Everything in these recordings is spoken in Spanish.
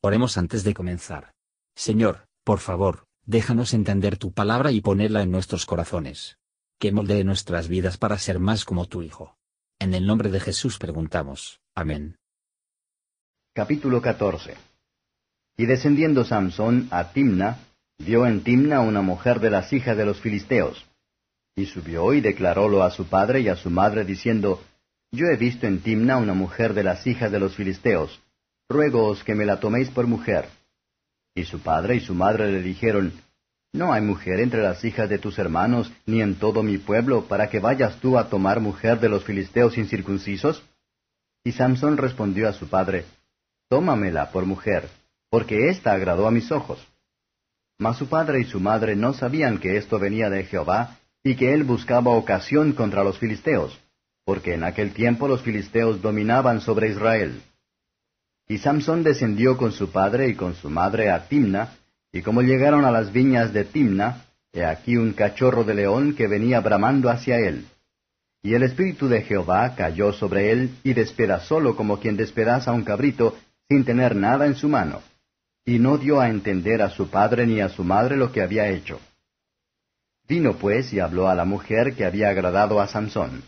Oremos antes de comenzar. Señor, por favor, déjanos entender tu palabra y ponerla en nuestros corazones. Que moldee nuestras vidas para ser más como tu Hijo. En el nombre de Jesús preguntamos. Amén. Capítulo 14 Y descendiendo Samson a Timna, vio en Timna una mujer de las hijas de los filisteos. Y subió y declarólo a su padre y a su madre, diciendo, Yo he visto en Timna una mujer de las hijas de los filisteos ruégoos que me la toméis por mujer. Y su padre y su madre le dijeron, ¿No hay mujer entre las hijas de tus hermanos, ni en todo mi pueblo, para que vayas tú a tomar mujer de los filisteos incircuncisos? Y Samson respondió a su padre, Tómamela por mujer, porque ésta agradó a mis ojos. Mas su padre y su madre no sabían que esto venía de Jehová, y que él buscaba ocasión contra los filisteos, porque en aquel tiempo los filisteos dominaban sobre Israel. Y Samson descendió con su padre y con su madre a Timna, y como llegaron a las viñas de Timna, he aquí un cachorro de león que venía bramando hacia él. Y el espíritu de Jehová cayó sobre él y despedazólo como quien despedaza un cabrito sin tener nada en su mano. Y no dio a entender a su padre ni a su madre lo que había hecho. Vino pues y habló a la mujer que había agradado a Samson.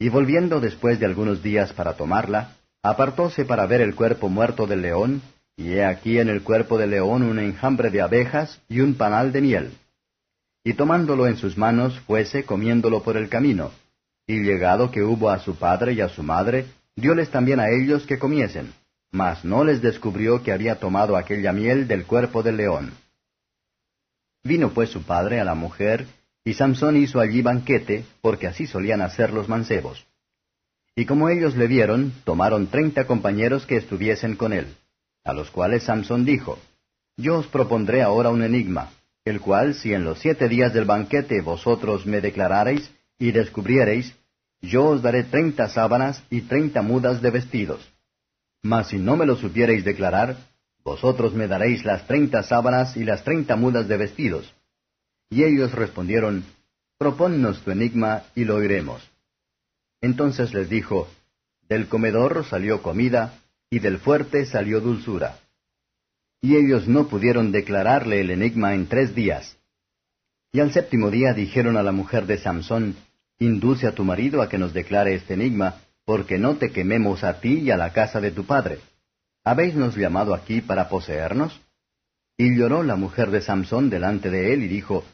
Y volviendo después de algunos días para tomarla, apartóse para ver el cuerpo muerto del león, y he aquí en el cuerpo del león un enjambre de abejas y un panal de miel. Y tomándolo en sus manos, fuese comiéndolo por el camino. Y llegado que hubo a su padre y a su madre, dióles también a ellos que comiesen, mas no les descubrió que había tomado aquella miel del cuerpo del león. Vino pues su padre a la mujer, y Samson hizo allí banquete, porque así solían hacer los mancebos. Y como ellos le vieron, tomaron treinta compañeros que estuviesen con él, a los cuales Samson dijo, Yo os propondré ahora un enigma, el cual si en los siete días del banquete vosotros me declarareis y descubriereis, yo os daré treinta sábanas y treinta mudas de vestidos. Mas si no me lo supiereis declarar, vosotros me daréis las treinta sábanas y las treinta mudas de vestidos. Y ellos respondieron, Proponnos tu enigma y lo oiremos. Entonces les dijo, Del comedor salió comida, y del fuerte salió dulzura. Y ellos no pudieron declararle el enigma en tres días. Y al séptimo día dijeron a la mujer de Samson, Induce a tu marido a que nos declare este enigma, porque no te quememos a ti y a la casa de tu padre. ¿Habéisnos llamado aquí para poseernos? Y lloró la mujer de Samson delante de él y dijo,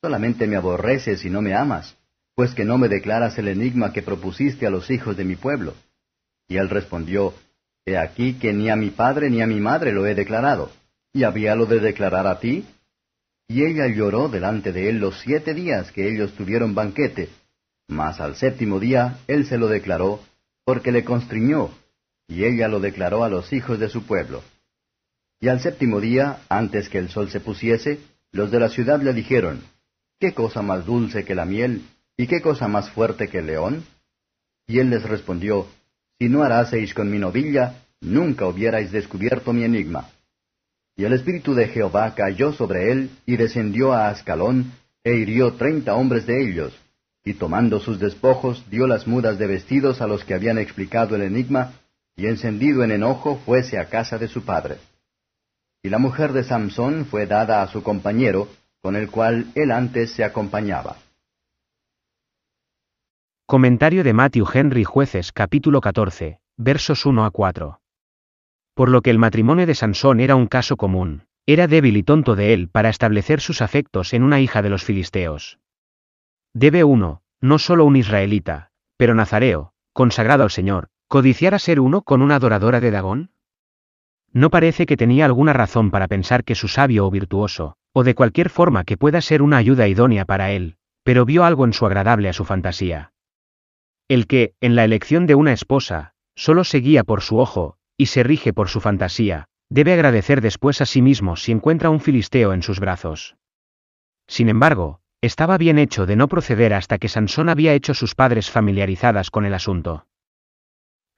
Solamente me aborreces y no me amas pues que no me declaras el enigma que propusiste a los hijos de mi pueblo. Y él respondió, He aquí que ni a mi padre ni a mi madre lo he declarado, y habíalo de declarar a ti. Y ella lloró delante de él los siete días que ellos tuvieron banquete, mas al séptimo día él se lo declaró, porque le constriñó, y ella lo declaró a los hijos de su pueblo. Y al séptimo día, antes que el sol se pusiese, los de la ciudad le dijeron, ¿Qué cosa más dulce que la miel, ¿Y qué cosa más fuerte que el león? Y él les respondió, Si no haraseis con mi novilla, nunca hubierais descubierto mi enigma. Y el espíritu de Jehová cayó sobre él, y descendió a Ascalón, e hirió treinta hombres de ellos, y tomando sus despojos dio las mudas de vestidos a los que habían explicado el enigma, y encendido en enojo fuese a casa de su padre. Y la mujer de Samson fue dada a su compañero, con el cual él antes se acompañaba. Comentario de Matthew Henry Jueces capítulo 14, versos 1 a 4. Por lo que el matrimonio de Sansón era un caso común, era débil y tonto de él para establecer sus afectos en una hija de los filisteos. Debe uno, no solo un israelita, pero nazareo, consagrado al Señor, codiciar a ser uno con una adoradora de Dagón? No parece que tenía alguna razón para pensar que su sabio o virtuoso, o de cualquier forma que pueda ser una ayuda idónea para él, pero vio algo en su agradable a su fantasía. El que, en la elección de una esposa, solo se guía por su ojo, y se rige por su fantasía, debe agradecer después a sí mismo si encuentra un filisteo en sus brazos. Sin embargo, estaba bien hecho de no proceder hasta que Sansón había hecho sus padres familiarizadas con el asunto.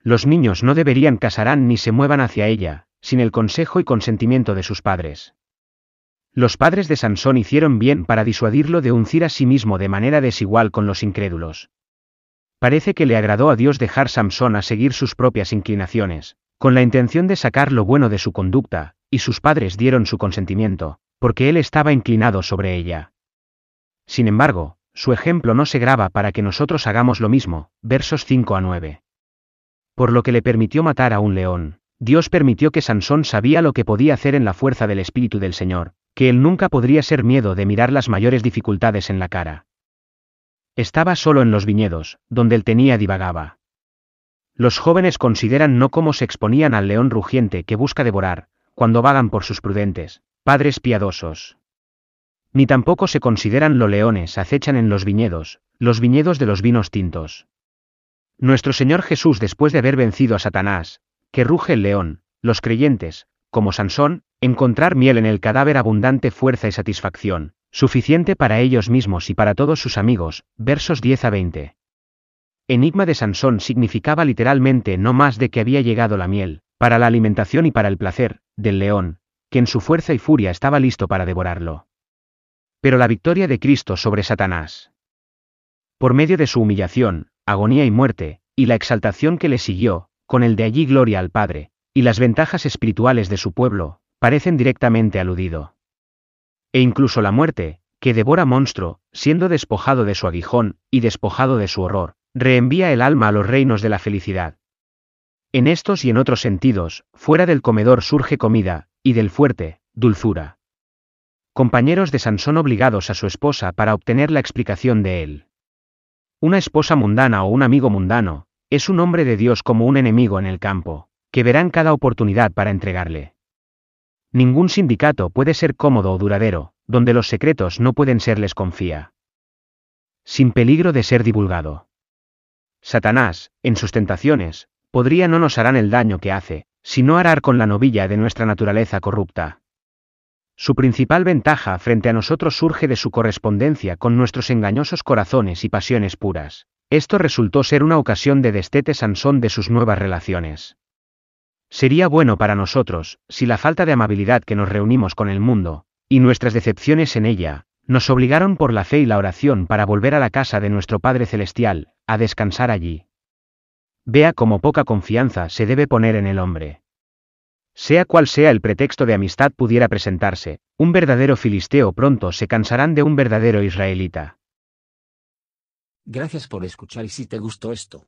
Los niños no deberían casarán ni se muevan hacia ella, sin el consejo y consentimiento de sus padres. Los padres de Sansón hicieron bien para disuadirlo de uncir a sí mismo de manera desigual con los incrédulos. Parece que le agradó a Dios dejar Samson a seguir sus propias inclinaciones, con la intención de sacar lo bueno de su conducta, y sus padres dieron su consentimiento, porque él estaba inclinado sobre ella. Sin embargo, su ejemplo no se graba para que nosotros hagamos lo mismo, versos 5 a 9. Por lo que le permitió matar a un león, Dios permitió que Sansón sabía lo que podía hacer en la fuerza del Espíritu del Señor, que él nunca podría ser miedo de mirar las mayores dificultades en la cara. Estaba solo en los viñedos, donde él tenía divagaba. Los jóvenes consideran no cómo se exponían al león rugiente que busca devorar, cuando vagan por sus prudentes, padres piadosos. Ni tampoco se consideran lo leones acechan en los viñedos, los viñedos de los vinos tintos. Nuestro Señor Jesús después de haber vencido a Satanás, que ruge el león, los creyentes, como Sansón, encontrar miel en el cadáver abundante fuerza y satisfacción, suficiente para ellos mismos y para todos sus amigos, versos 10 a 20. Enigma de Sansón significaba literalmente no más de que había llegado la miel, para la alimentación y para el placer, del león, que en su fuerza y furia estaba listo para devorarlo. Pero la victoria de Cristo sobre Satanás. Por medio de su humillación, agonía y muerte, y la exaltación que le siguió, con el de allí gloria al Padre, y las ventajas espirituales de su pueblo, parecen directamente aludido. E incluso la muerte, que devora monstruo, siendo despojado de su aguijón, y despojado de su horror, reenvía el alma a los reinos de la felicidad. En estos y en otros sentidos, fuera del comedor surge comida, y del fuerte, dulzura. Compañeros de Sansón obligados a su esposa para obtener la explicación de él. Una esposa mundana o un amigo mundano, es un hombre de Dios como un enemigo en el campo, que verán cada oportunidad para entregarle. Ningún sindicato puede ser cómodo o duradero, donde los secretos no pueden serles confía. Sin peligro de ser divulgado. Satanás, en sus tentaciones, podría no nos harán el daño que hace, sino arar con la novilla de nuestra naturaleza corrupta. Su principal ventaja frente a nosotros surge de su correspondencia con nuestros engañosos corazones y pasiones puras. Esto resultó ser una ocasión de destete Sansón de sus nuevas relaciones. Sería bueno para nosotros, si la falta de amabilidad que nos reunimos con el mundo, y nuestras decepciones en ella, nos obligaron por la fe y la oración para volver a la casa de nuestro Padre Celestial, a descansar allí. Vea cómo poca confianza se debe poner en el hombre. Sea cual sea el pretexto de amistad pudiera presentarse, un verdadero filisteo pronto se cansarán de un verdadero israelita. Gracias por escuchar y si te gustó esto,